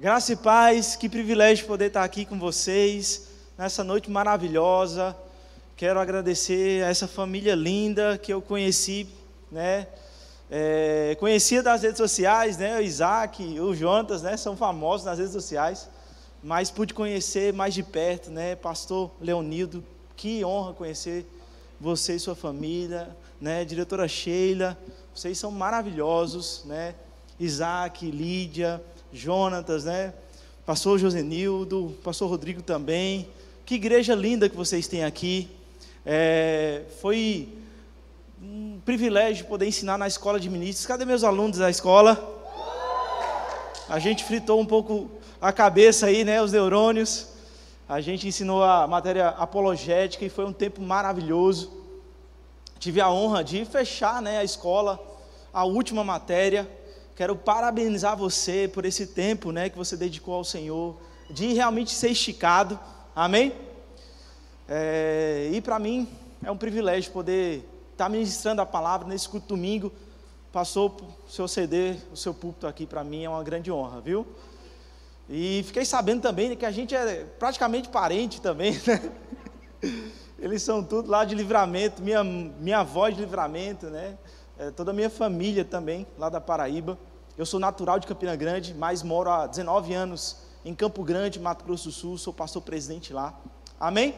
Graça e paz, que privilégio poder estar aqui com vocês nessa noite maravilhosa. Quero agradecer a essa família linda que eu conheci, né? É, conhecia das redes sociais, né? O Isaac, o Jonatas, né? São famosos nas redes sociais, mas pude conhecer mais de perto, né? Pastor Leonildo, que honra conhecer você e sua família, né? Diretora Sheila, vocês são maravilhosos, né? Isaac, Lídia, Jonatas, né? Pastor Josenildo, Pastor Rodrigo também. Que igreja linda que vocês têm aqui. É, foi um privilégio poder ensinar na escola de ministros. Cadê meus alunos da escola? A gente fritou um pouco a cabeça aí, né? Os neurônios. A gente ensinou a matéria apologética e foi um tempo maravilhoso. Tive a honra de fechar né, a escola, a última matéria. Quero parabenizar você por esse tempo né, que você dedicou ao Senhor, de realmente ser esticado. Amém? É, e para mim é um privilégio poder estar tá ministrando a palavra nesse culto domingo. Passou o seu CD, o seu púlpito aqui para mim é uma grande honra, viu? E fiquei sabendo também que a gente é praticamente parente também, né? Eles são tudo lá de livramento, minha, minha avó de livramento, né? É, toda a minha família também, lá da Paraíba. Eu sou natural de Campina Grande, mas moro há 19 anos em Campo Grande, Mato Grosso do Sul, sou pastor presidente lá. Amém?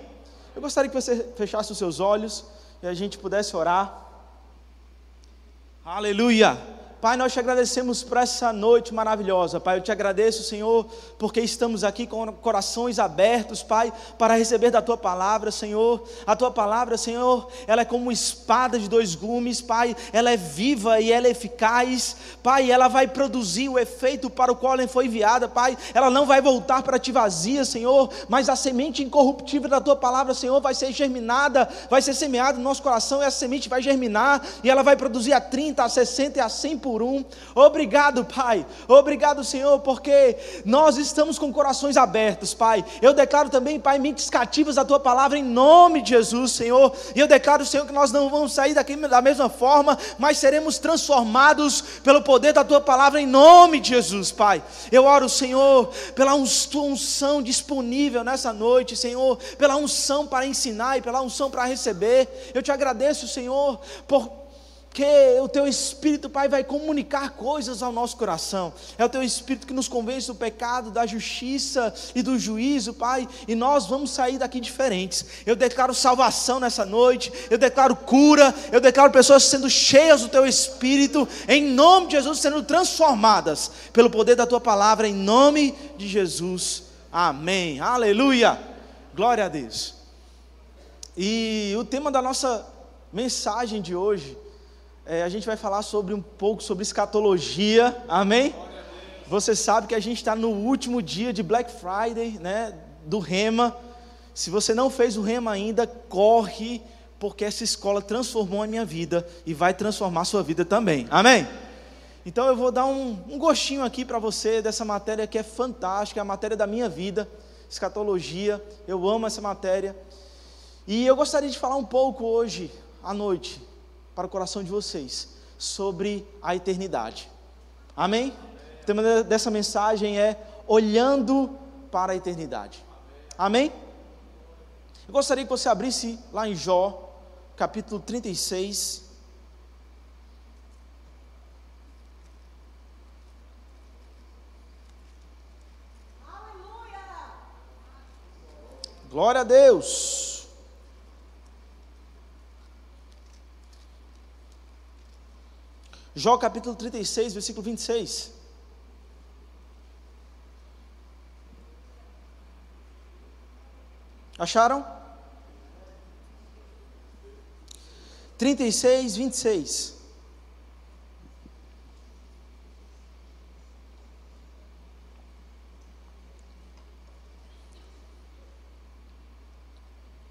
Eu gostaria que você fechasse os seus olhos e a gente pudesse orar. Aleluia! Pai, nós te agradecemos por essa noite maravilhosa, Pai. Eu te agradeço, Senhor, porque estamos aqui com corações abertos, Pai, para receber da tua palavra, Senhor. A tua palavra, Senhor, ela é como espada de dois gumes, Pai. Ela é viva e ela é eficaz, Pai. Ela vai produzir o efeito para o qual ela foi enviada, Pai. Ela não vai voltar para ti vazia, Senhor, mas a semente incorruptível da tua palavra, Senhor, vai ser germinada, vai ser semeada no nosso coração e essa semente vai germinar e ela vai produzir a 30, a 60 e a 100 por um. Obrigado, Pai. Obrigado, Senhor, porque nós estamos com corações abertos, Pai. Eu declaro também, Pai, mentes cativas da tua palavra em nome de Jesus, Senhor. E eu declaro, Senhor, que nós não vamos sair daqui da mesma forma, mas seremos transformados pelo poder da tua palavra em nome de Jesus, Pai. Eu oro, Senhor, pela tua unção disponível nessa noite, Senhor, pela unção para ensinar e pela unção para receber. Eu te agradeço, Senhor, por que o teu Espírito, Pai, vai comunicar coisas ao nosso coração. É o teu Espírito que nos convence do pecado, da justiça e do juízo, Pai, e nós vamos sair daqui diferentes. Eu declaro salvação nessa noite, eu declaro cura, eu declaro pessoas sendo cheias do teu Espírito, em nome de Jesus, sendo transformadas pelo poder da tua palavra, em nome de Jesus. Amém. Aleluia. Glória a Deus. E o tema da nossa mensagem de hoje é, a gente vai falar sobre um pouco sobre escatologia, amém? Você sabe que a gente está no último dia de Black Friday, né? Do Rema. Se você não fez o Rema ainda, corre, porque essa escola transformou a minha vida e vai transformar a sua vida também, amém? Então eu vou dar um, um gostinho aqui para você dessa matéria que é fantástica, a matéria da minha vida, escatologia. Eu amo essa matéria. E eu gostaria de falar um pouco hoje à noite para o coração de vocês sobre a eternidade. Amém? O tema dessa mensagem é olhando para a eternidade. Amém? Eu gostaria que você abrisse lá em Jó, capítulo 36. Glória a Deus. Jó capítulo 36, versículo 26. Acharam? 36, 26.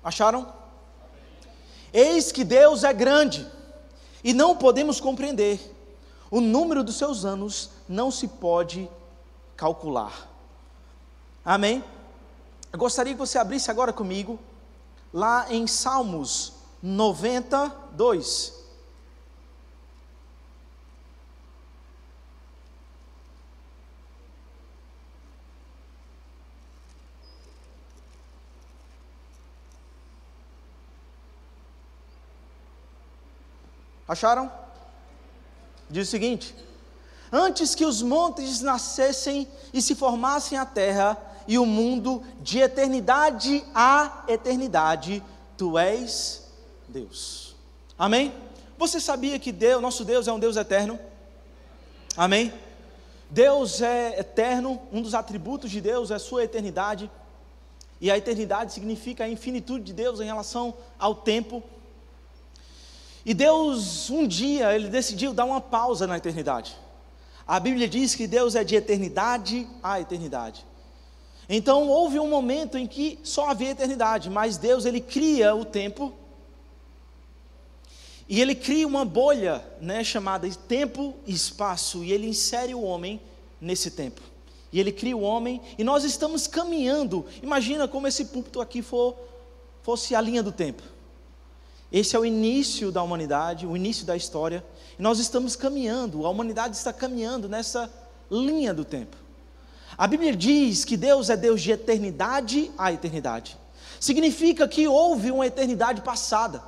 Acharam? Eis que Deus é grande e não podemos compreender. O número dos seus anos não se pode calcular. Amém? Eu gostaria que você abrisse agora comigo, lá em Salmos 92. Acharam? Diz o seguinte: Antes que os montes nascessem e se formassem a terra e o mundo, de eternidade a eternidade, tu és Deus. Amém? Você sabia que Deus, nosso Deus é um Deus eterno? Amém? Deus é eterno, um dos atributos de Deus é a sua eternidade. E a eternidade significa a infinitude de Deus em relação ao tempo. E Deus, um dia, ele decidiu dar uma pausa na eternidade. A Bíblia diz que Deus é de eternidade a eternidade. Então houve um momento em que só havia eternidade, mas Deus ele cria o tempo e ele cria uma bolha, né, chamada tempo e espaço, e ele insere o homem nesse tempo. E ele cria o homem, e nós estamos caminhando. Imagina como esse púlpito aqui for, fosse a linha do tempo. Esse é o início da humanidade, o início da história. E nós estamos caminhando, a humanidade está caminhando nessa linha do tempo. A Bíblia diz que Deus é Deus de eternidade a eternidade. Significa que houve uma eternidade passada.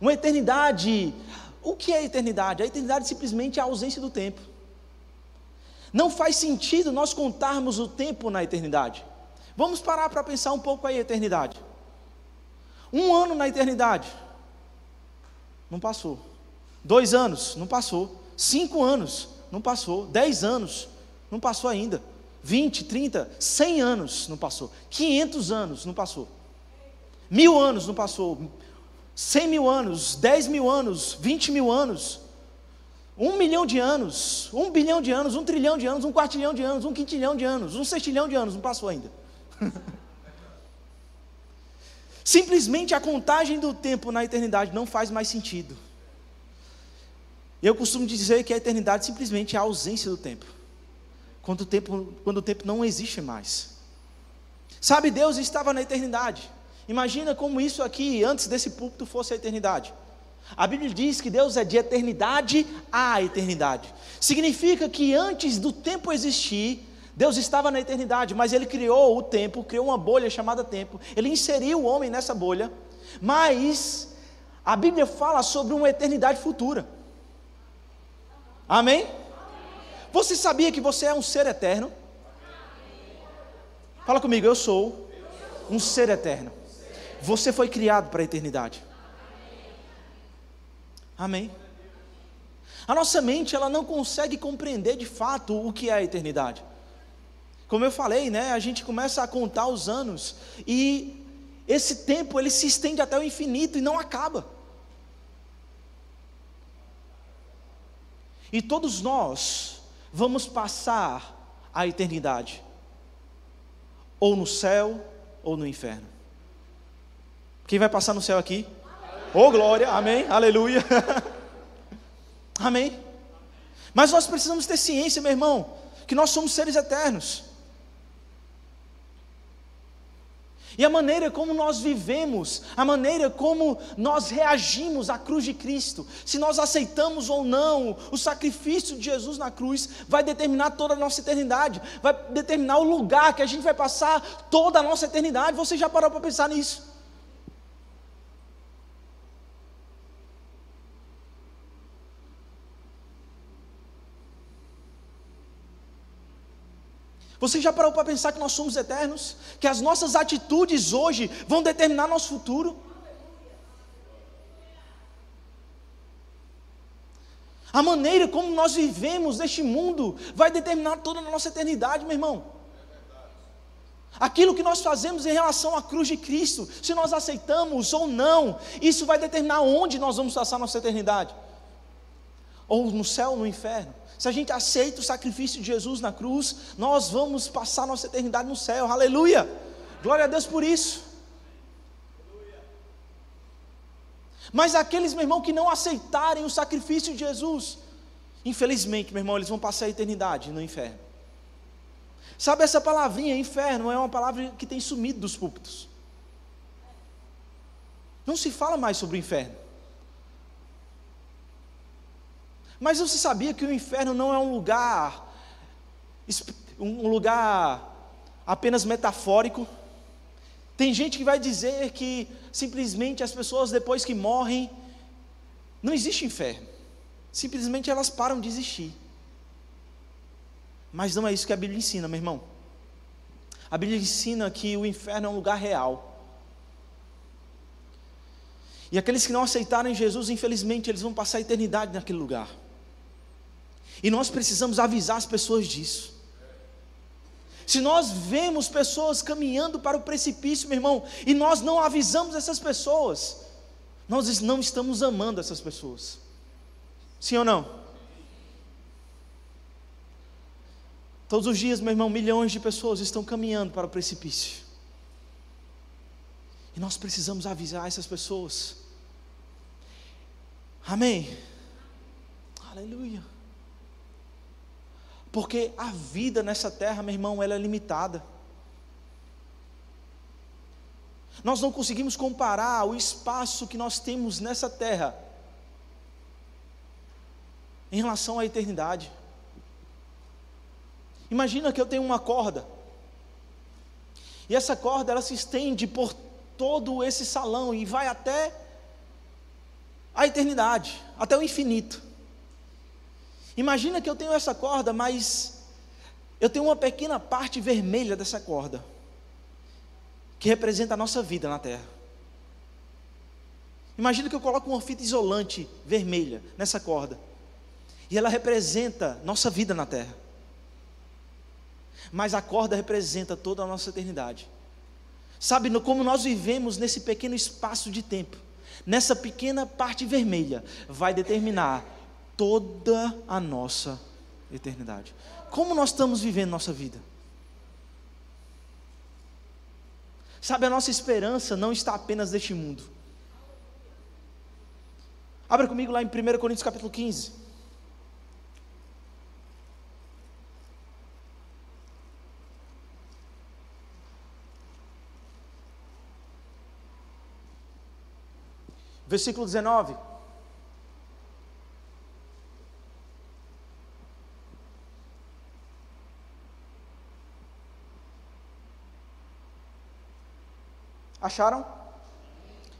Uma eternidade. O que é eternidade? A eternidade simplesmente é a ausência do tempo. Não faz sentido nós contarmos o tempo na eternidade. Vamos parar para pensar um pouco aí a eternidade. Um ano na eternidade. Não passou. Dois anos, não passou. Cinco anos, não passou. Dez anos, não passou ainda. Vinte, trinta, cem anos, não passou. Quinhentos anos, não passou. Mil anos, não passou. 100 mil anos, 10 mil anos, 20 mil anos, um milhão de anos, um bilhão de anos, um trilhão de anos, um quartilhão de anos, um quintilhão de anos, um sextilhão de anos, não passou ainda. Simplesmente a contagem do tempo na eternidade não faz mais sentido. Eu costumo dizer que a eternidade simplesmente é a ausência do tempo. Quando o tempo, quando o tempo não existe mais. Sabe, Deus estava na eternidade. Imagina como isso aqui, antes desse púlpito, fosse a eternidade. A Bíblia diz que Deus é de eternidade a eternidade. Significa que antes do tempo existir, Deus estava na eternidade, mas Ele criou o tempo, criou uma bolha chamada tempo. Ele inseriu o homem nessa bolha, mas a Bíblia fala sobre uma eternidade futura. Amém? Você sabia que você é um ser eterno? Fala comigo, eu sou um ser eterno. Você foi criado para a eternidade. Amém. A nossa mente, ela não consegue compreender de fato o que é a eternidade. Como eu falei, né, a gente começa a contar os anos e esse tempo ele se estende até o infinito e não acaba. E todos nós vamos passar a eternidade, ou no céu ou no inferno. Quem vai passar no céu aqui? Oh, glória, amém, aleluia. amém. Mas nós precisamos ter ciência, meu irmão, que nós somos seres eternos. E a maneira como nós vivemos, a maneira como nós reagimos à cruz de Cristo, se nós aceitamos ou não o sacrifício de Jesus na cruz, vai determinar toda a nossa eternidade, vai determinar o lugar que a gente vai passar toda a nossa eternidade. Você já parou para pensar nisso? Você já parou para pensar que nós somos eternos? Que as nossas atitudes hoje vão determinar nosso futuro? A maneira como nós vivemos neste mundo vai determinar toda a nossa eternidade, meu irmão. Aquilo que nós fazemos em relação à cruz de Cristo, se nós aceitamos ou não, isso vai determinar onde nós vamos passar nossa eternidade. Ou no céu ou no inferno. Se a gente aceita o sacrifício de Jesus na cruz, nós vamos passar nossa eternidade no céu. Aleluia! Glória a Deus por isso. Mas aqueles, meu irmão, que não aceitarem o sacrifício de Jesus, infelizmente, meu irmão, eles vão passar a eternidade no inferno. Sabe essa palavrinha, inferno, é uma palavra que tem sumido dos púlpitos. Não se fala mais sobre o inferno. Mas você sabia que o inferno não é um lugar, um lugar apenas metafórico? Tem gente que vai dizer que simplesmente as pessoas depois que morrem, não existe inferno. simplesmente elas param de existir. Mas não é isso que a Bíblia ensina, meu irmão. A Bíblia ensina que o inferno é um lugar real. E aqueles que não aceitarem Jesus, infelizmente, eles vão passar a eternidade naquele lugar. E nós precisamos avisar as pessoas disso. Se nós vemos pessoas caminhando para o precipício, meu irmão, e nós não avisamos essas pessoas, nós não estamos amando essas pessoas. Sim ou não? Todos os dias, meu irmão, milhões de pessoas estão caminhando para o precipício. E nós precisamos avisar essas pessoas. Amém. Aleluia. Porque a vida nessa terra, meu irmão, ela é limitada. Nós não conseguimos comparar o espaço que nós temos nessa terra em relação à eternidade. Imagina que eu tenho uma corda. E essa corda ela se estende por todo esse salão e vai até a eternidade, até o infinito. Imagina que eu tenho essa corda, mas eu tenho uma pequena parte vermelha dessa corda, que representa a nossa vida na terra. Imagina que eu coloco uma fita isolante vermelha nessa corda, e ela representa nossa vida na terra. Mas a corda representa toda a nossa eternidade. Sabe como nós vivemos nesse pequeno espaço de tempo? nessa pequena parte vermelha, vai determinar toda a nossa eternidade. Como nós estamos vivendo nossa vida? Sabe, a nossa esperança não está apenas neste mundo. Abra comigo lá em 1 Coríntios capítulo 15. Versículo 19. Acharam?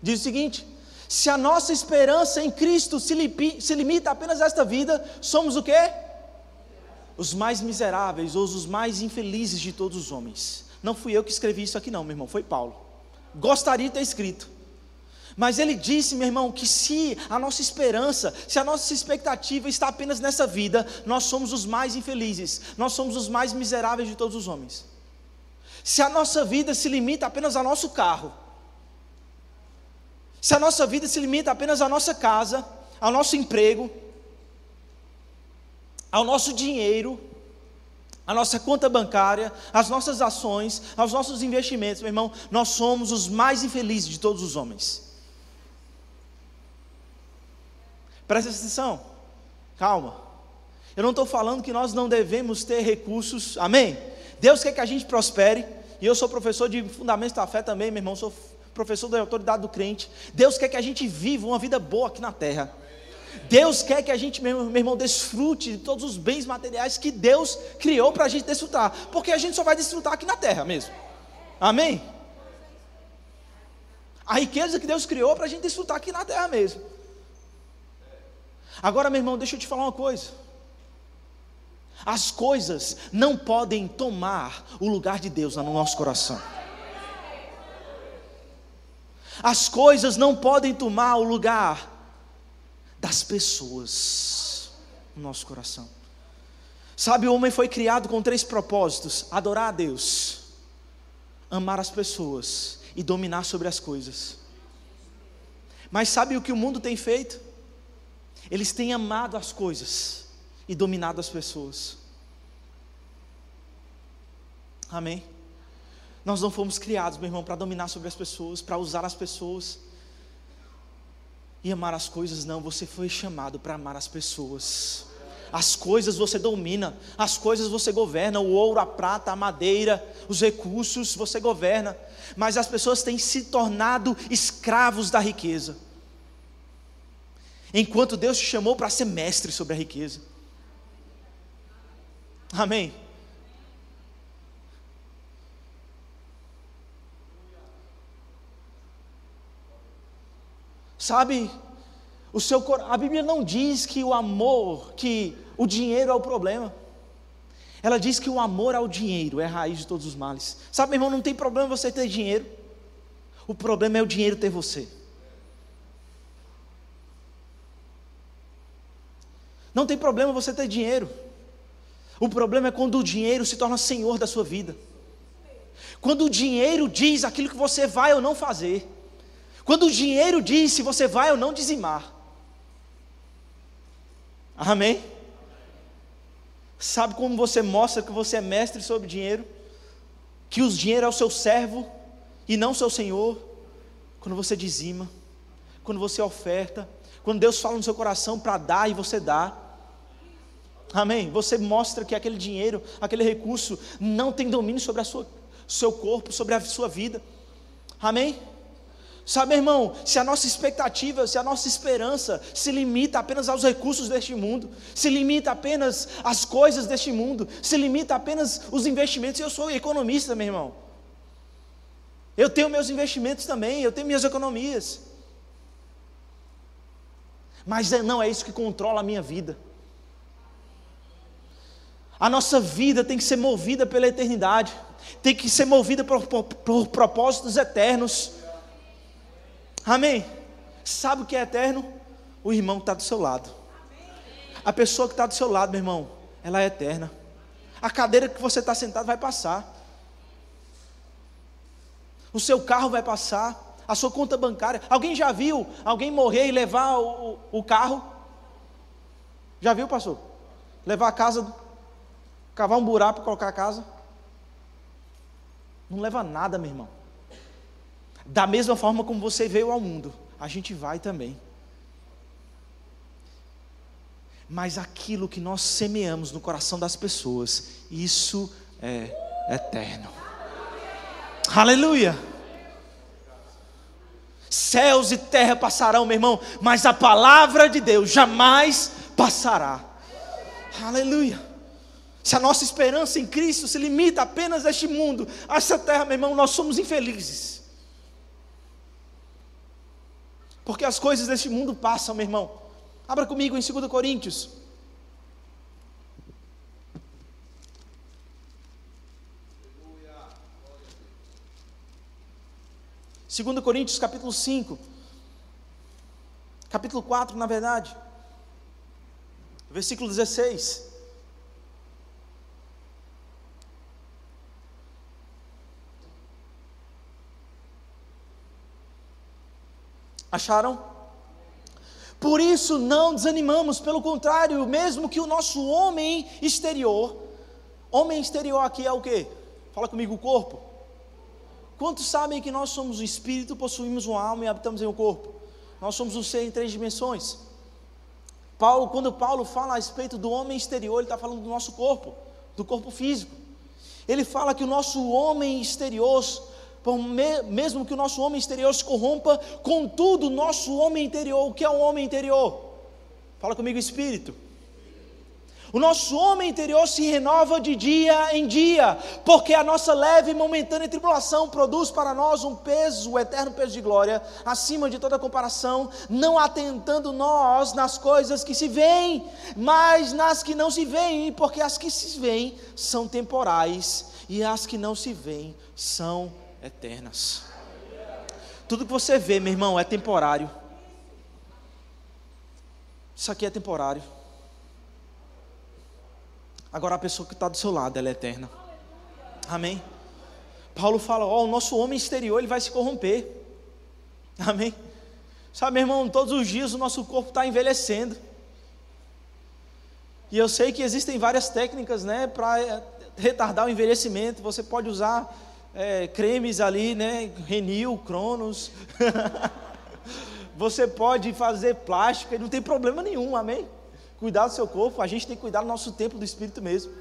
Diz o seguinte: se a nossa esperança em Cristo se, se limita apenas a esta vida, somos o quê? Os mais miseráveis ou os mais infelizes de todos os homens. Não fui eu que escrevi isso aqui, não, meu irmão, foi Paulo. Gostaria de ter escrito. Mas ele disse, meu irmão, que se a nossa esperança, se a nossa expectativa está apenas nessa vida, nós somos os mais infelizes, nós somos os mais miseráveis de todos os homens. Se a nossa vida se limita apenas ao nosso carro, se a nossa vida se limita apenas à nossa casa, ao nosso emprego, ao nosso dinheiro, à nossa conta bancária, às nossas ações, aos nossos investimentos, meu irmão, nós somos os mais infelizes de todos os homens. Presta atenção, calma. Eu não estou falando que nós não devemos ter recursos, amém? Deus quer que a gente prospere, e eu sou professor de Fundamentos da Fé também, meu irmão, sou professor da autoridade do crente. Deus quer que a gente viva uma vida boa aqui na terra. Deus quer que a gente, meu irmão, desfrute de todos os bens materiais que Deus criou para a gente desfrutar, porque a gente só vai desfrutar aqui na terra mesmo. Amém? A riqueza que Deus criou para a gente desfrutar aqui na terra mesmo. Agora, meu irmão, deixa eu te falar uma coisa. As coisas não podem tomar o lugar de Deus no nosso coração. As coisas não podem tomar o lugar das pessoas no nosso coração. Sabe, o homem foi criado com três propósitos: adorar a Deus, amar as pessoas e dominar sobre as coisas. Mas sabe o que o mundo tem feito? Eles têm amado as coisas e dominado as pessoas. Amém? Nós não fomos criados, meu irmão, para dominar sobre as pessoas, para usar as pessoas e amar as coisas, não. Você foi chamado para amar as pessoas. As coisas você domina, as coisas você governa, o ouro, a prata, a madeira, os recursos você governa, mas as pessoas têm se tornado escravos da riqueza enquanto Deus te chamou para ser mestre sobre a riqueza. Amém. Sabe, o seu a Bíblia não diz que o amor, que o dinheiro é o problema. Ela diz que o amor ao dinheiro é a raiz de todos os males. Sabe, meu irmão, não tem problema você ter dinheiro. O problema é o dinheiro ter você. Não tem problema você ter dinheiro. O problema é quando o dinheiro se torna senhor da sua vida. Quando o dinheiro diz aquilo que você vai ou não fazer. Quando o dinheiro diz se você vai ou não dizimar. Amém? Sabe como você mostra que você é mestre sobre dinheiro? Que o dinheiro é o seu servo e não seu senhor? Quando você dizima, quando você oferta, quando Deus fala no seu coração para dar e você dá. Amém? Você mostra que aquele dinheiro, aquele recurso não tem domínio sobre a seu corpo, sobre a sua vida. Amém? Sabe, irmão, se a nossa expectativa, se a nossa esperança se limita apenas aos recursos deste mundo, se limita apenas às coisas deste mundo, se limita apenas os investimentos, eu sou economista, meu irmão. Eu tenho meus investimentos também, eu tenho minhas economias. Mas é, não é isso que controla a minha vida. A nossa vida tem que ser movida pela eternidade, tem que ser movida por, por, por propósitos eternos. Amém? Sabe o que é eterno? O irmão que está do seu lado. A pessoa que está do seu lado, meu irmão, ela é eterna. A cadeira que você está sentado vai passar. O seu carro vai passar. A sua conta bancária. Alguém já viu alguém morrer e levar o, o, carro? Já viu, pastor? Levar a casa, cavar um buraco para colocar a casa? Não leva nada, meu irmão. Da mesma forma como você veio ao mundo, a gente vai também. Mas aquilo que nós semeamos no coração das pessoas, isso é eterno. Aleluia! Céus e terra passarão, meu irmão, mas a palavra de Deus jamais passará. Aleluia! Se a nossa esperança em Cristo se limita apenas a este mundo, a essa terra, meu irmão, nós somos infelizes. Porque as coisas deste mundo passam, meu irmão. Abra comigo em 2 Coríntios. Segundo Coríntios capítulo 5, capítulo 4, na verdade, versículo 16. Acharam? Por isso não desanimamos, pelo contrário, mesmo que o nosso homem exterior, homem exterior aqui é o que? Fala comigo, o corpo. Quantos sabem que nós somos o espírito, possuímos uma alma e habitamos em um corpo? Nós somos um ser em três dimensões. Paulo, quando Paulo fala a respeito do homem exterior, ele está falando do nosso corpo, do corpo físico. Ele fala que o nosso homem exterior mesmo que o nosso homem exterior se corrompa, contudo, o nosso homem interior, o que é o homem interior? Fala comigo, espírito. O nosso homem interior se renova de dia em dia, porque a nossa leve e momentânea tribulação produz para nós um peso, o eterno peso de glória, acima de toda comparação, não atentando nós nas coisas que se veem, mas nas que não se veem, porque as que se veem são temporais e as que não se veem são eternas. Tudo que você vê, meu irmão, é temporário. Isso aqui é temporário. Agora a pessoa que está do seu lado, ela é eterna. Amém? Paulo fala: Ó, oh, o nosso homem exterior ele vai se corromper. Amém? Sabe, meu irmão, todos os dias o nosso corpo está envelhecendo. E eu sei que existem várias técnicas, né, para retardar o envelhecimento. Você pode usar é, cremes ali, né? Renil, Cronos. Você pode fazer plástica, não tem problema nenhum, amém? Cuidar do seu corpo, a gente tem que cuidar do nosso tempo do espírito mesmo.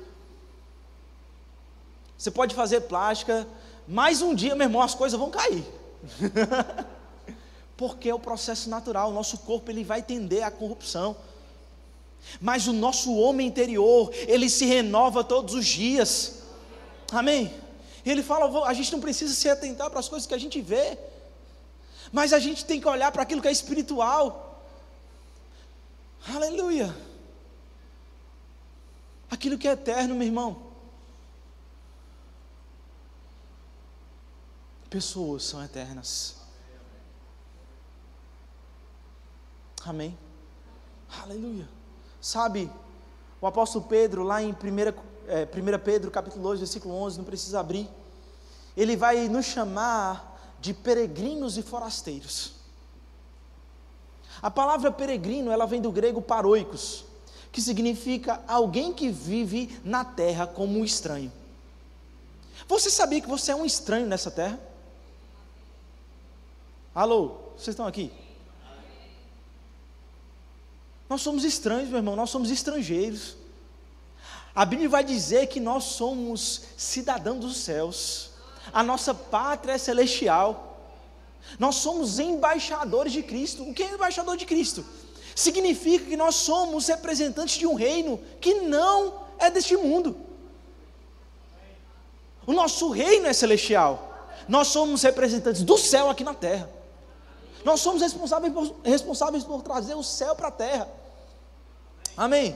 Você pode fazer plástica, mais um dia, meu irmão, as coisas vão cair. Porque é o processo natural, o nosso corpo ele vai tender à corrupção. Mas o nosso homem interior, ele se renova todos os dias. Amém? Ele fala: a gente não precisa se atentar para as coisas que a gente vê, mas a gente tem que olhar para aquilo que é espiritual. Aleluia. Aquilo que é eterno, meu irmão. Pessoas são eternas. Amém. Aleluia. Sabe, o apóstolo Pedro, lá em 1, é, 1 Pedro, capítulo 2, versículo 11, não precisa abrir, ele vai nos chamar de peregrinos e forasteiros. A palavra peregrino, ela vem do grego paroicos, que significa alguém que vive na terra como um estranho. Você sabia que você é um estranho nessa terra? Alô, vocês estão aqui? Nós somos estranhos, meu irmão, nós somos estrangeiros. A Bíblia vai dizer que nós somos cidadãos dos céus, a nossa pátria é celestial, nós somos embaixadores de Cristo. O que é embaixador de Cristo? Significa que nós somos representantes de um reino que não é deste mundo. O nosso reino é celestial, nós somos representantes do céu aqui na terra. Nós somos responsáveis por, responsáveis por trazer o céu para a terra. Amém?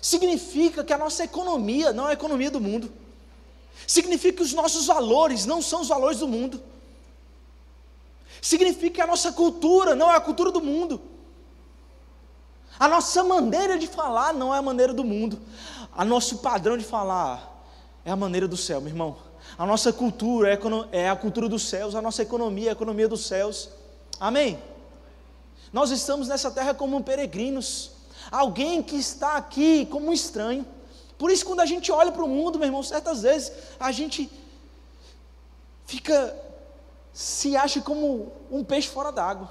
Significa que a nossa economia não é a economia do mundo. Significa que os nossos valores não são os valores do mundo. Significa que a nossa cultura não é a cultura do mundo. A nossa maneira de falar não é a maneira do mundo. A nosso padrão de falar é a maneira do céu, meu irmão. A nossa cultura é a cultura dos céus, a nossa economia é a economia dos céus. Amém? Nós estamos nessa terra como peregrinos alguém que está aqui como um estranho. Por isso, quando a gente olha para o mundo, meu irmão, certas vezes a gente fica, se acha como um peixe fora d'água.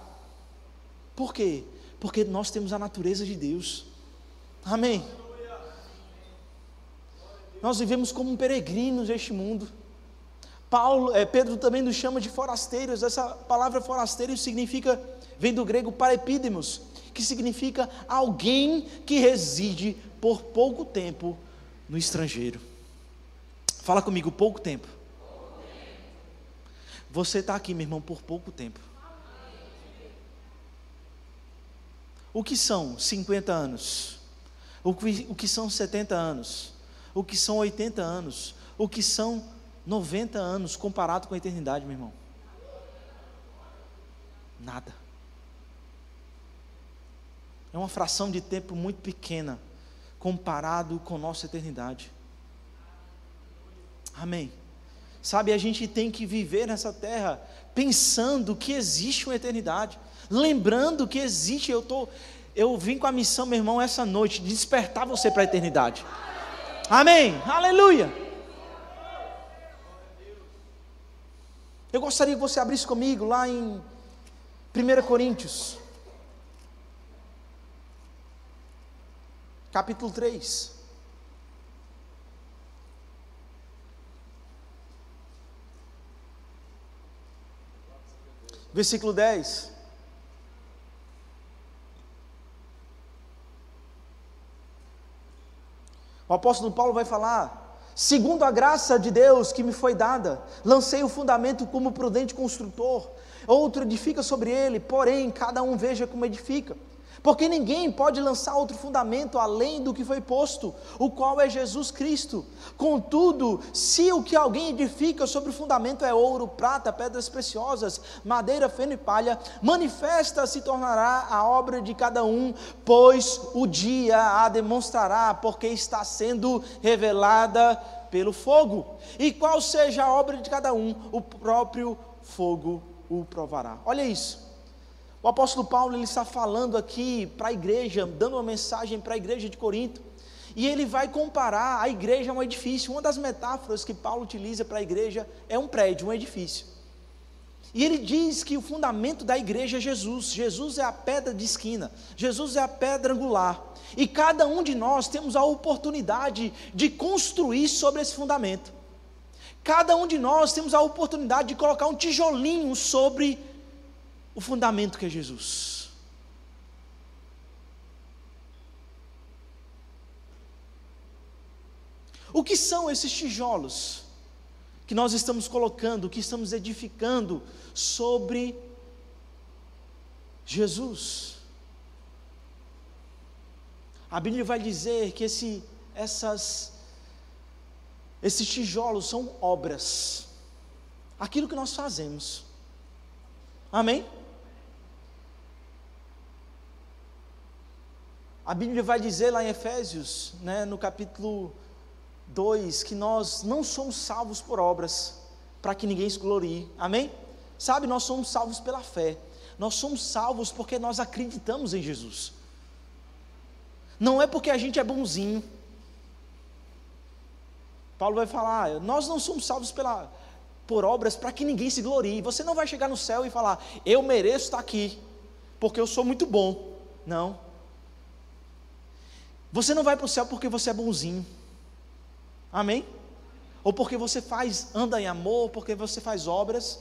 Por quê? Porque nós temos a natureza de Deus. Amém. Nós vivemos como peregrinos neste mundo. Paulo, é, Pedro também nos chama de forasteiros. Essa palavra forasteiro significa, vem do grego parepídemos, que significa alguém que reside por pouco tempo no estrangeiro. Fala comigo, pouco tempo. Você está aqui, meu irmão, por pouco tempo. O que são 50 anos? O que, o que são 70 anos? O que são 80 anos? O que são 90 anos comparado com a eternidade, meu irmão? Nada. É uma fração de tempo muito pequena comparado com nossa eternidade. Amém. Sabe, a gente tem que viver nessa terra pensando que existe uma eternidade, lembrando que existe. Eu tô, eu vim com a missão, meu irmão, essa noite de despertar você para a eternidade. Amém. Aleluia. Eu gostaria que você abrisse comigo lá em 1 Coríntios. Capítulo 3. Versículo 10. O apóstolo Paulo vai falar: segundo a graça de Deus que me foi dada, lancei o fundamento como prudente construtor, outro edifica sobre ele, porém cada um veja como edifica. Porque ninguém pode lançar outro fundamento além do que foi posto, o qual é Jesus Cristo. Contudo, se o que alguém edifica sobre o fundamento é ouro, prata, pedras preciosas, madeira, feno e palha, manifesta se tornará a obra de cada um, pois o dia a demonstrará, porque está sendo revelada pelo fogo. E qual seja a obra de cada um, o próprio fogo o provará. Olha isso. O apóstolo Paulo ele está falando aqui para a igreja, dando uma mensagem para a igreja de Corinto, e ele vai comparar a igreja a um edifício. Uma das metáforas que Paulo utiliza para a igreja é um prédio, um edifício. E ele diz que o fundamento da igreja é Jesus. Jesus é a pedra de esquina, Jesus é a pedra angular. E cada um de nós temos a oportunidade de construir sobre esse fundamento. Cada um de nós temos a oportunidade de colocar um tijolinho sobre o fundamento que é Jesus. O que são esses tijolos que nós estamos colocando, que estamos edificando sobre Jesus? A Bíblia vai dizer que esse, essas, esses tijolos são obras, aquilo que nós fazemos. Amém? A Bíblia vai dizer lá em Efésios, né, no capítulo 2, que nós não somos salvos por obras, para que ninguém se glorie. Amém? Sabe, nós somos salvos pela fé. Nós somos salvos porque nós acreditamos em Jesus. Não é porque a gente é bonzinho. Paulo vai falar: nós não somos salvos pela, por obras para que ninguém se glorie. Você não vai chegar no céu e falar: eu mereço estar aqui, porque eu sou muito bom. Não. Você não vai para o céu porque você é bonzinho. Amém? Ou porque você faz, anda em amor, porque você faz obras.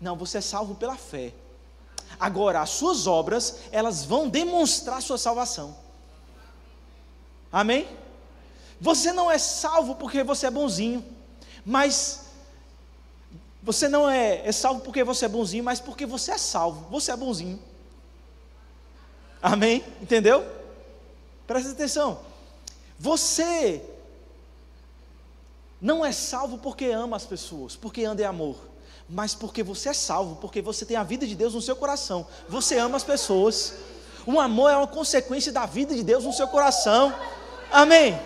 Não, você é salvo pela fé. Agora, as suas obras, elas vão demonstrar sua salvação. Amém? Você não é salvo porque você é bonzinho, mas você não é, é salvo porque você é bonzinho, mas porque você é salvo. Você é bonzinho. Amém? Entendeu? Presta atenção. Você não é salvo porque ama as pessoas, porque anda em amor, mas porque você é salvo, porque você tem a vida de Deus no seu coração. Você ama as pessoas. O amor é uma consequência da vida de Deus no seu coração. Amém.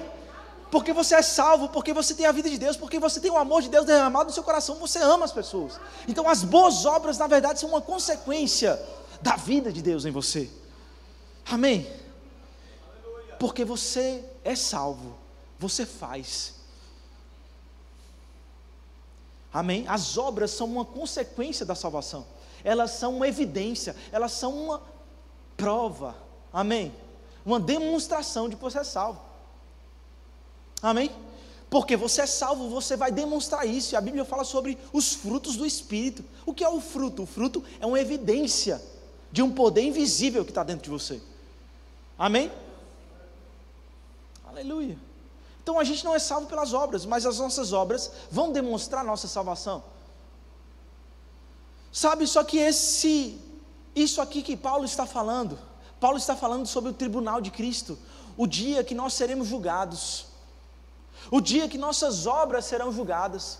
Porque você é salvo, porque você tem a vida de Deus, porque você tem o amor de Deus derramado no seu coração, você ama as pessoas. Então as boas obras, na verdade, são uma consequência da vida de Deus em você. Amém porque você é salvo, você faz. Amém? As obras são uma consequência da salvação, elas são uma evidência, elas são uma prova, amém? Uma demonstração de que você é salvo, amém? Porque você é salvo, você vai demonstrar isso, e a Bíblia fala sobre os frutos do Espírito. O que é o fruto? O fruto é uma evidência de um poder invisível que está dentro de você, amém? Aleluia. Então a gente não é salvo pelas obras, mas as nossas obras vão demonstrar nossa salvação. Sabe, só que esse isso aqui que Paulo está falando, Paulo está falando sobre o tribunal de Cristo, o dia que nós seremos julgados. O dia que nossas obras serão julgadas.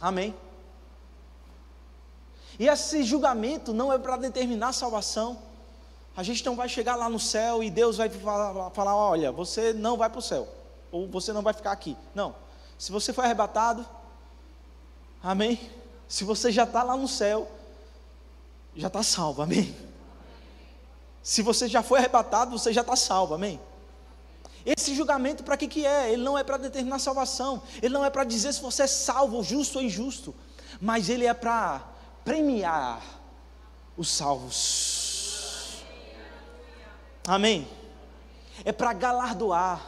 Amém. E esse julgamento não é para determinar a salvação. A gente não vai chegar lá no céu e Deus vai falar, olha, você não vai para o céu, ou você não vai ficar aqui. Não. Se você foi arrebatado, amém? Se você já está lá no céu, já está salvo, amém? Se você já foi arrebatado, você já está salvo, amém? Esse julgamento para que, que é? Ele não é para determinar salvação, ele não é para dizer se você é salvo, justo ou injusto, mas ele é para premiar os salvos. Amém? É para galardoar.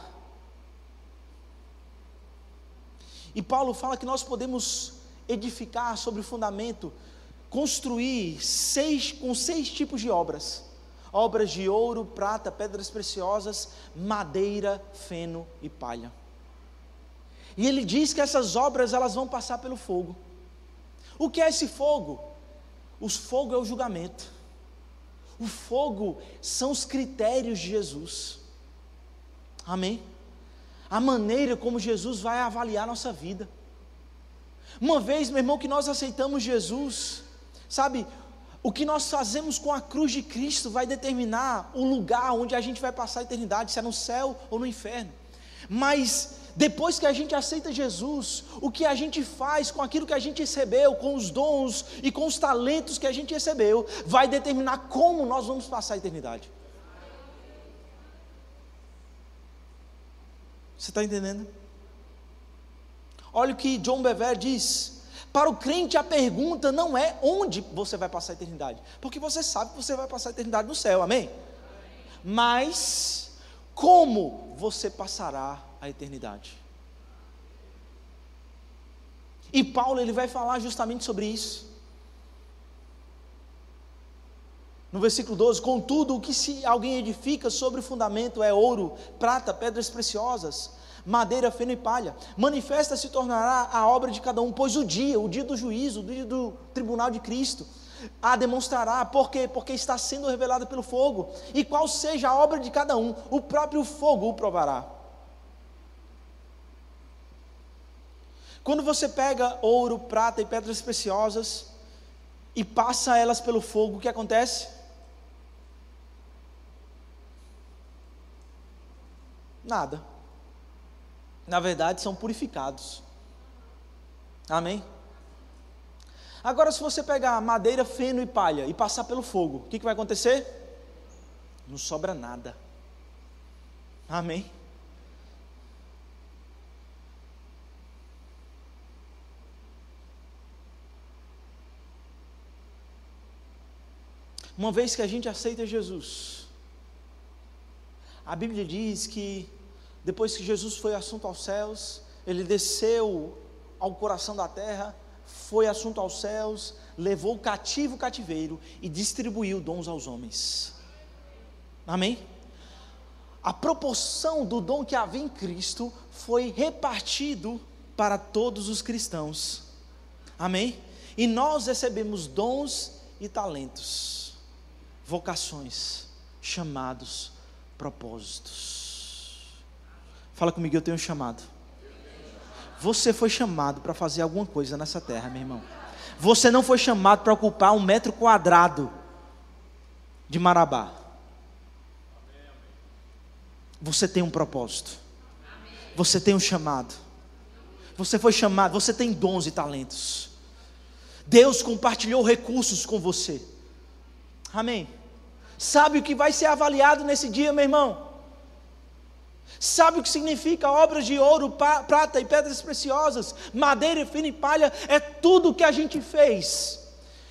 E Paulo fala que nós podemos edificar sobre o fundamento, construir seis, com seis tipos de obras: obras de ouro, prata, pedras preciosas, madeira, feno e palha. E ele diz que essas obras elas vão passar pelo fogo. O que é esse fogo? O fogo é o julgamento. O fogo são os critérios de Jesus. Amém? A maneira como Jesus vai avaliar nossa vida. Uma vez, meu irmão, que nós aceitamos Jesus, sabe, o que nós fazemos com a cruz de Cristo vai determinar o lugar onde a gente vai passar a eternidade, se é no céu ou no inferno. Mas depois que a gente aceita Jesus, o que a gente faz com aquilo que a gente recebeu, com os dons e com os talentos que a gente recebeu, vai determinar como nós vamos passar a eternidade. Você está entendendo? Olha o que John Bever diz. Para o crente, a pergunta não é onde você vai passar a eternidade, porque você sabe que você vai passar a eternidade no céu, amém? Mas, como você passará a eternidade. E Paulo ele vai falar justamente sobre isso. No versículo 12: Contudo, o que se alguém edifica sobre o fundamento é ouro, prata, pedras preciosas, madeira, feno e palha. Manifesta se tornará a obra de cada um, pois o dia, o dia do juízo, o dia do tribunal de Cristo, a demonstrará. Por quê? Porque está sendo revelada pelo fogo. E qual seja a obra de cada um, o próprio fogo o provará. Quando você pega ouro, prata e pedras preciosas e passa elas pelo fogo, o que acontece? Nada. Na verdade, são purificados. Amém? Agora, se você pegar madeira, feno e palha e passar pelo fogo, o que, que vai acontecer? Não sobra nada. Amém? Uma vez que a gente aceita Jesus, a Bíblia diz que depois que Jesus foi assunto aos céus, ele desceu ao coração da terra, foi assunto aos céus, levou o cativo o cativeiro e distribuiu dons aos homens. Amém? A proporção do dom que havia em Cristo foi repartido para todos os cristãos. Amém? E nós recebemos dons e talentos, vocações, chamados, propósitos. Fala comigo, eu tenho um chamado. Você foi chamado para fazer alguma coisa nessa terra, meu irmão. Você não foi chamado para ocupar um metro quadrado de Marabá. Você tem um propósito. Você tem um chamado. Você foi chamado, você tem dons e talentos. Deus compartilhou recursos com você. Amém. Sabe o que vai ser avaliado nesse dia, meu irmão? Sabe o que significa obras de ouro, prata e pedras preciosas, madeira, fina e palha? É tudo o que a gente fez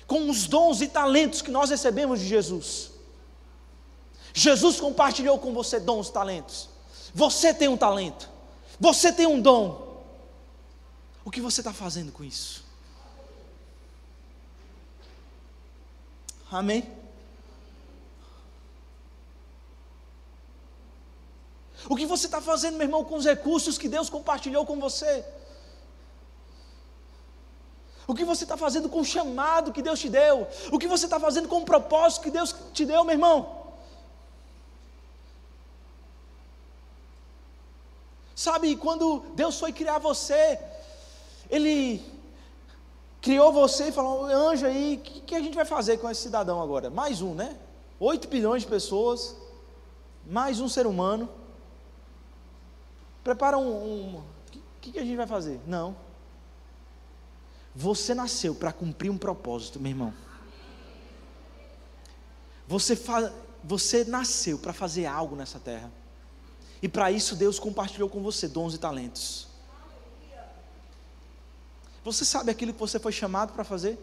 com os dons e talentos que nós recebemos de Jesus. Jesus compartilhou com você dons e talentos. Você tem um talento, você tem um dom. O que você está fazendo com isso? Amém? O que você está fazendo, meu irmão, com os recursos que Deus compartilhou com você? O que você está fazendo com o chamado que Deus te deu? O que você está fazendo com o propósito que Deus te deu, meu irmão? Sabe, quando Deus foi criar você, Ele criou você e falou: anjo aí, o que, que, a gente vai fazer com esse cidadão agora? Mais um, né? 8 bilhões de pessoas, mais um ser humano. Prepara um. O que, que a gente vai fazer? Não. Você nasceu para cumprir um propósito, meu irmão. Você, fa, você nasceu para fazer algo nessa terra. E para isso Deus compartilhou com você dons e talentos. Você sabe aquilo que você foi chamado para fazer?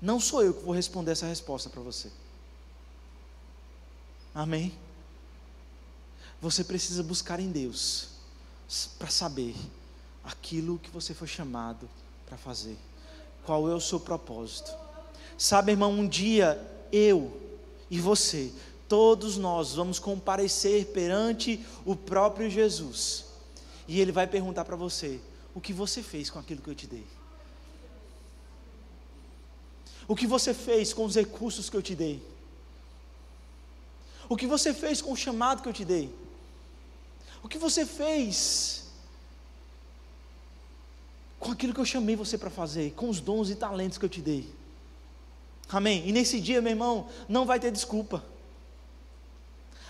Não sou eu que vou responder essa resposta para você. Amém? Você precisa buscar em Deus para saber aquilo que você foi chamado para fazer. Qual é o seu propósito? Sabe, irmão, um dia eu e você, todos nós vamos comparecer perante o próprio Jesus. E ele vai perguntar para você: o que você fez com aquilo que eu te dei? O que você fez com os recursos que eu te dei? O que você fez com o chamado que eu te dei? O que você fez com aquilo que eu chamei você para fazer, com os dons e talentos que eu te dei? Amém? E nesse dia, meu irmão, não vai ter desculpa.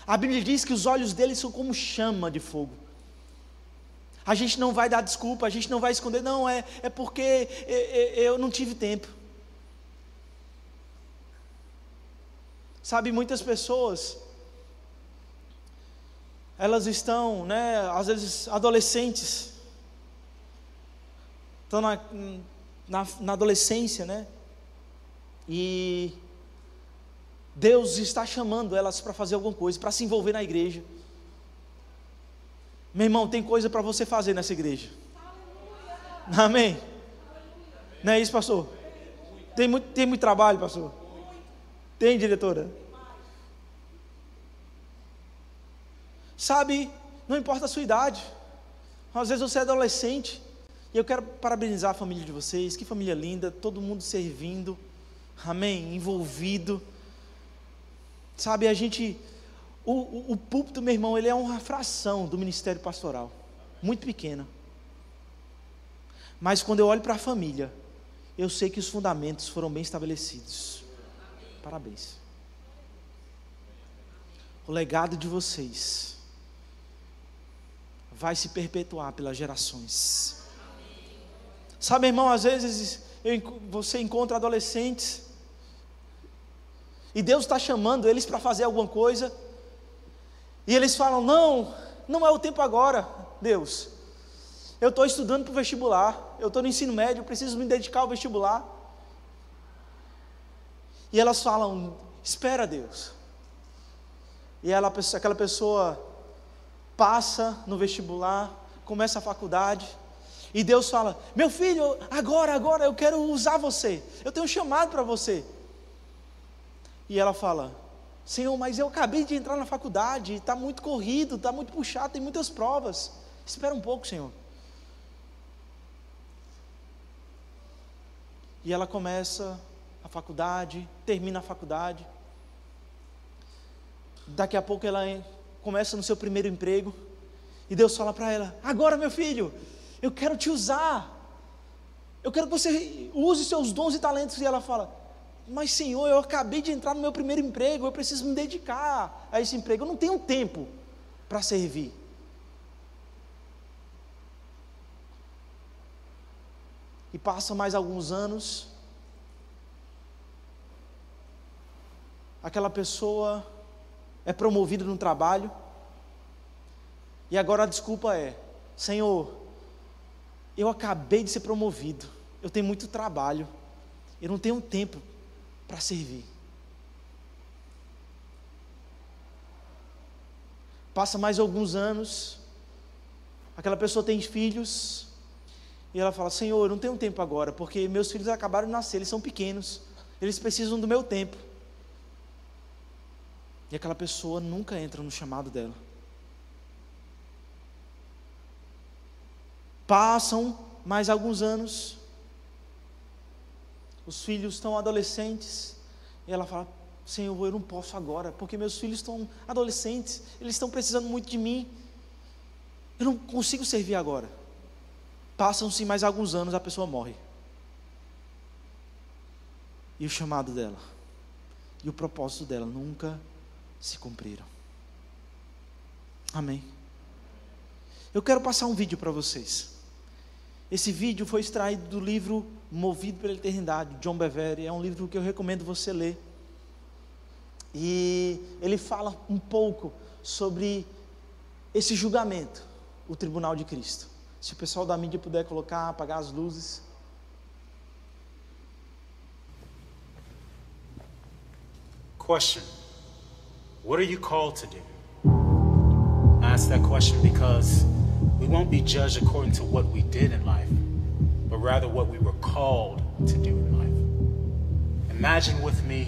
A Bíblia diz que os olhos dele são como chama de fogo. A gente não vai dar desculpa, a gente não vai esconder, não, é, é porque eu não tive tempo. Sabe, muitas pessoas elas estão, né, às vezes adolescentes, estão na, na, na adolescência, né? E Deus está chamando elas para fazer alguma coisa, para se envolver na igreja. Meu irmão, tem coisa para você fazer nessa igreja. Amém? Não é isso, pastor? Tem muito, tem muito trabalho, pastor? Tem, diretora? Sabe, não importa a sua idade. Às vezes você é adolescente E eu quero parabenizar a família de vocês, que família linda, todo mundo servindo, amém, envolvido. Sabe, a gente, o, o, o púlpito, meu irmão, ele é uma fração do ministério pastoral, muito pequena. Mas quando eu olho para a família, eu sei que os fundamentos foram bem estabelecidos. Parabéns. O legado de vocês vai se perpetuar pelas gerações. Sabe, irmão, às vezes você encontra adolescentes e Deus está chamando eles para fazer alguma coisa, e eles falam: Não, não é o tempo agora, Deus. Eu estou estudando para o vestibular, eu estou no ensino médio, preciso me dedicar ao vestibular. E elas falam: Espera, Deus. E ela, aquela pessoa passa no vestibular, começa a faculdade, e Deus fala: Meu filho, agora, agora eu quero usar você, eu tenho um chamado para você. E ela fala: Senhor, mas eu acabei de entrar na faculdade, está muito corrido, está muito puxado, tem muitas provas. Espera um pouco, Senhor. E ela começa a faculdade, termina a faculdade. Daqui a pouco ela começa no seu primeiro emprego. E Deus fala para ela: Agora, meu filho, eu quero te usar. Eu quero que você use seus dons e talentos. E ela fala: Mas, Senhor, eu acabei de entrar no meu primeiro emprego. Eu preciso me dedicar a esse emprego. Eu não tenho tempo para servir. E passa mais alguns anos. Aquela pessoa é promovida no trabalho. E agora a desculpa é: Senhor, eu acabei de ser promovido, eu tenho muito trabalho, eu não tenho tempo para servir. Passa mais alguns anos, aquela pessoa tem filhos, e ela fala: Senhor, eu não tenho tempo agora, porque meus filhos acabaram de nascer, eles são pequenos, eles precisam do meu tempo. E aquela pessoa nunca entra no chamado dela. Passam mais alguns anos, os filhos estão adolescentes, e ela fala: Senhor, eu não posso agora, porque meus filhos estão adolescentes, eles estão precisando muito de mim, eu não consigo servir agora. Passam-se mais alguns anos, a pessoa morre. E o chamado dela, e o propósito dela nunca se cumpriram. Amém. Eu quero passar um vídeo para vocês. Esse vídeo foi extraído do livro Movido pela Eternidade, de John Bevere. É um livro que eu recomendo você ler. E ele fala um pouco sobre esse julgamento, o tribunal de Cristo. Se o pessoal da mídia puder colocar, apagar as luzes. Question What are you called to do? I ask that question because we won't be judged according to what we did in life, but rather what we were called to do in life. Imagine with me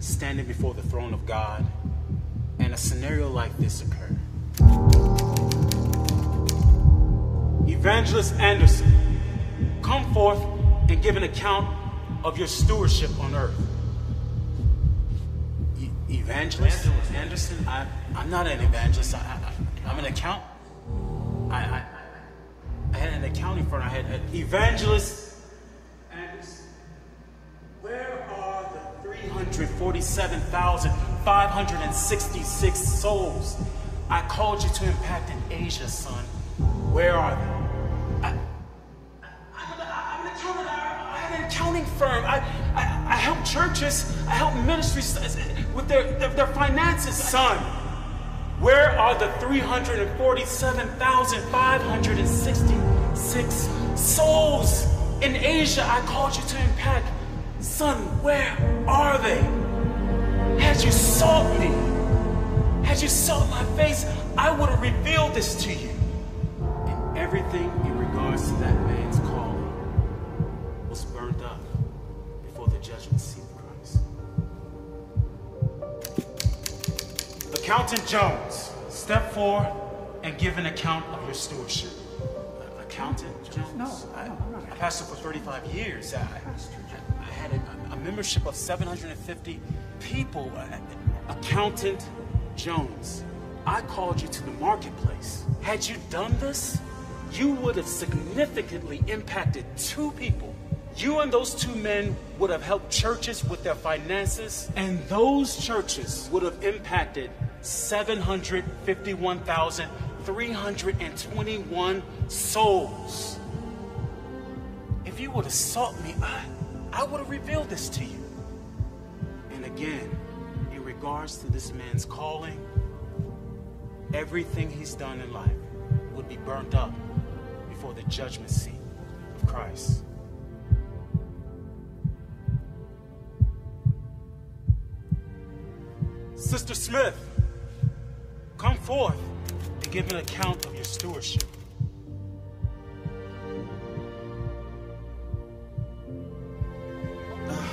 standing before the throne of God and a scenario like this occurred. Evangelist Anderson, come forth and give an account of your stewardship on earth. Evangelist? Anderson? I, I'm not an evangelist. I, I, I'm an accountant. I, I, I had an accounting firm. I had an evangelist. Anderson. Where are the 347,566 souls I called you to impact in Asia, son? Where are they? accounting firm. I, I, I help churches, I help ministries uh, with their, their, their finances. Son, where are the 347,566 souls in Asia I called you to impact? Son, where are they? Had you sought me, had you sought my face, I would have revealed this to you. And everything in regards to that man's calling Accountant Jones, step forward and give an account of your stewardship. accountant, Jones? No, I, I'm not I pastored for 35 years. I, I had a, a membership of 750 people. Accountant Jones, I called you to the marketplace. Had you done this, you would have significantly impacted two people. You and those two men would have helped churches with their finances, and those churches would have impacted 751,321 souls. If you would have sought me, I, I would have revealed this to you. And again, in regards to this man's calling, everything he's done in life would be burnt up before the judgment seat of Christ. Sister Smith, come forth and give an account of your stewardship. I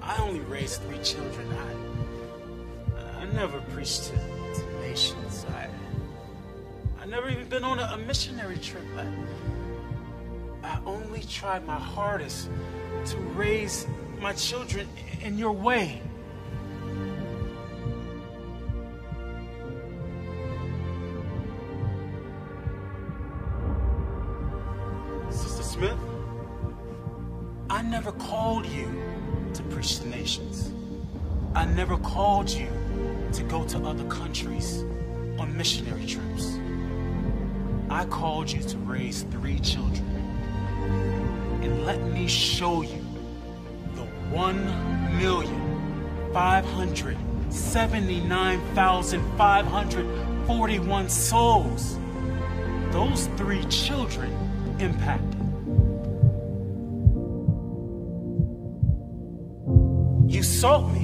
I only raised three children. I, I never preached to, to nations. I, I never even been on a, a missionary trip. I, I only tried my hardest to raise my children in your way. I called you to raise three children. And let me show you the one million five hundred seventy-nine thousand five hundred forty-one souls those three children impacted. You sought me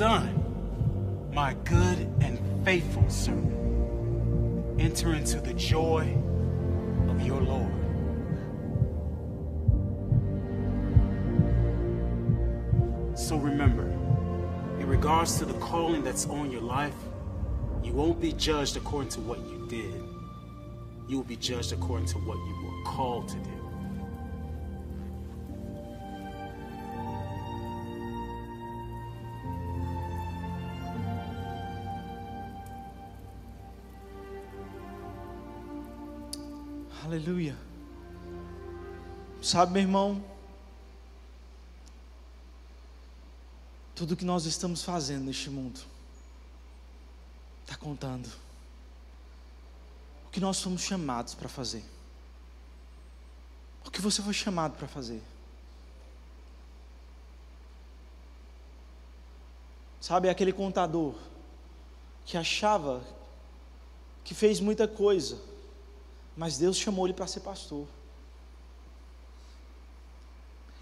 done, my good and faithful servant. Enter into the joy of your Lord. So remember, in regards to the calling that's on your life, you won't be judged according to what you did. You will be judged according to what you were called to do. Aleluia. Sabe, meu irmão, tudo que nós estamos fazendo neste mundo está contando. O que nós fomos chamados para fazer. O que você foi chamado para fazer. Sabe, aquele contador que achava que fez muita coisa, mas Deus chamou ele para ser pastor.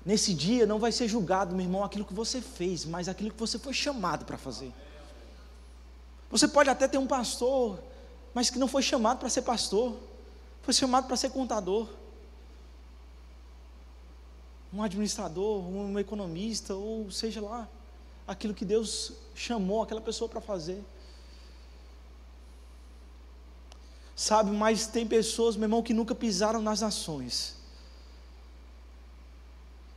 Nesse dia não vai ser julgado, meu irmão, aquilo que você fez, mas aquilo que você foi chamado para fazer. Você pode até ter um pastor, mas que não foi chamado para ser pastor, foi chamado para ser contador, um administrador, um economista, ou seja lá, aquilo que Deus chamou aquela pessoa para fazer. Sabe, mas tem pessoas, meu irmão, que nunca pisaram nas nações,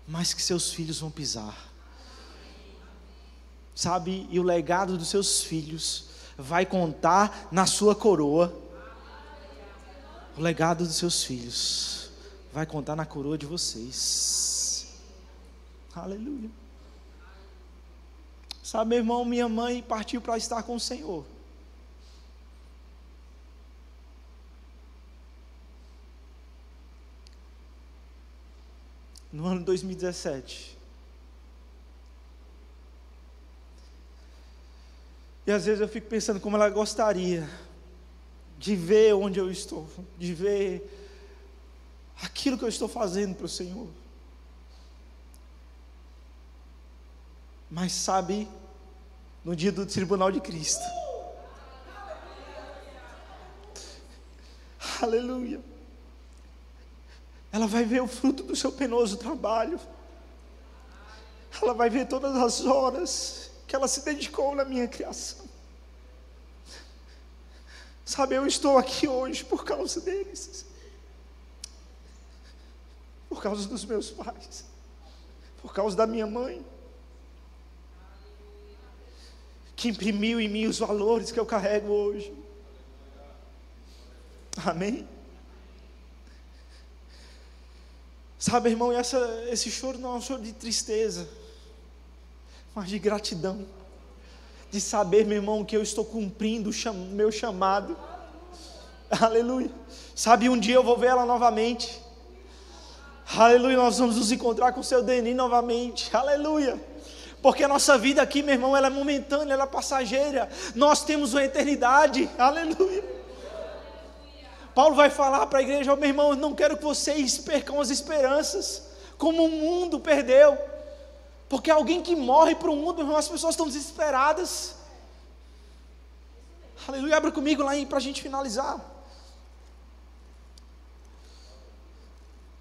mas que seus filhos vão pisar. Sabe, e o legado dos seus filhos vai contar na sua coroa. O legado dos seus filhos vai contar na coroa de vocês. Aleluia. Sabe, meu irmão, minha mãe partiu para estar com o Senhor. No ano 2017. E às vezes eu fico pensando como ela gostaria de ver onde eu estou, de ver aquilo que eu estou fazendo para o Senhor. Mas sabe, no dia do tribunal de Cristo, aleluia, ela vai ver o fruto do seu penoso trabalho, ela vai ver todas as horas que ela se dedicou na minha criação. Sabe, eu estou aqui hoje por causa deles, por causa dos meus pais, por causa da minha mãe, que imprimiu em mim os valores que eu carrego hoje. Amém? Sabe, irmão, essa, esse choro não é um choro de tristeza, mas de gratidão. De saber, meu irmão, que eu estou cumprindo o cham, meu chamado. Aleluia. Sabe, um dia eu vou ver ela novamente. Aleluia, nós vamos nos encontrar com o seu Denis novamente. Aleluia. Porque a nossa vida aqui, meu irmão, ela é momentânea, ela é passageira. Nós temos uma eternidade. Aleluia. Paulo vai falar para a igreja: oh, meu irmão, eu não quero que vocês percam as esperanças, como o mundo perdeu. Porque alguém que morre para o mundo, meu irmão, as pessoas estão desesperadas. Aleluia, abra comigo lá para a gente finalizar.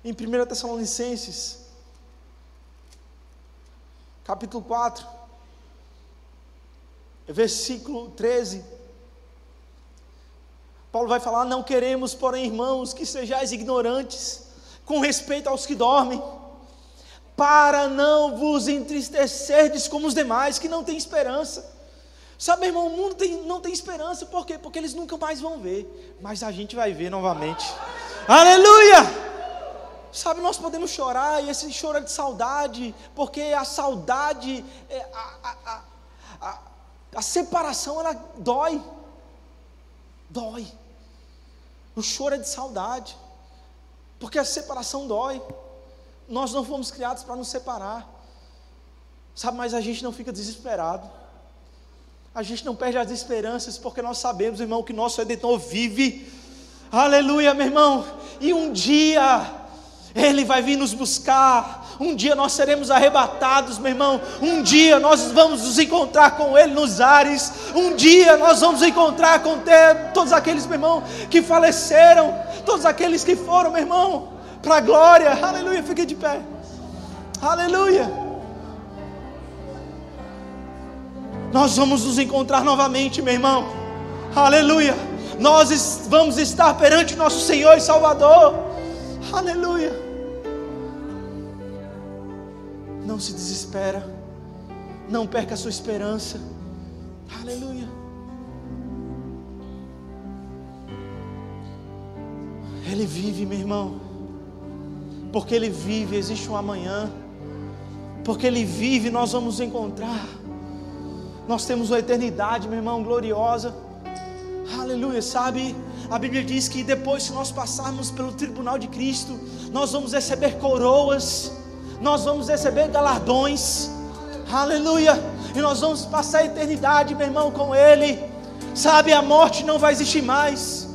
Em 1 Tessalonicenses, capítulo 4, versículo 13. Paulo vai falar: Não queremos, porém, irmãos, que sejais ignorantes com respeito aos que dormem, para não vos entristecerdes como os demais que não têm esperança. Sabe, irmão, o mundo tem, não tem esperança, por quê? Porque eles nunca mais vão ver, mas a gente vai ver novamente. Aleluia! Sabe, nós podemos chorar, e esse choro é de saudade, porque a saudade, é, a, a, a, a separação, ela dói. Dói. O choro é de saudade, porque a separação dói. Nós não fomos criados para nos separar, sabe? Mas a gente não fica desesperado, a gente não perde as esperanças, porque nós sabemos, irmão, que nosso Redentor vive. Aleluia, meu irmão. E um dia Ele vai vir nos buscar. Um dia nós seremos arrebatados, meu irmão. Um dia nós vamos nos encontrar com Ele nos ares. Um dia nós vamos encontrar com todos aqueles, meu irmão, que faleceram. Todos aqueles que foram, meu irmão, para a glória. Aleluia. Fique de pé. Aleluia. Nós vamos nos encontrar novamente, meu irmão. Aleluia. Nós vamos estar perante nosso Senhor e Salvador. Aleluia. Não se desespera. Não perca a sua esperança. Aleluia. Ele vive, meu irmão. Porque Ele vive, existe um amanhã. Porque Ele vive, nós vamos encontrar. Nós temos uma eternidade, meu irmão, gloriosa. Aleluia, sabe? A Bíblia diz que depois, se nós passarmos pelo tribunal de Cristo, nós vamos receber coroas nós vamos receber galardões, aleluia, e nós vamos passar a eternidade, meu irmão, com Ele. Sabe, a morte não vai existir mais,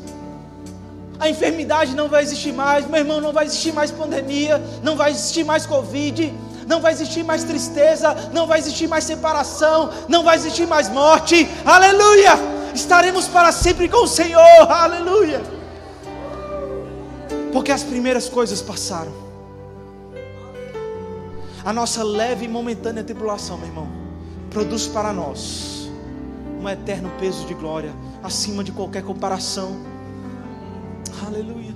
a enfermidade não vai existir mais, meu irmão, não vai existir mais pandemia, não vai existir mais Covid, não vai existir mais tristeza, não vai existir mais separação, não vai existir mais morte, aleluia! Estaremos para sempre com o Senhor, aleluia! Porque as primeiras coisas passaram a nossa leve e momentânea tribulação, meu irmão, produz para nós um eterno peso de glória, acima de qualquer comparação. Aleluia.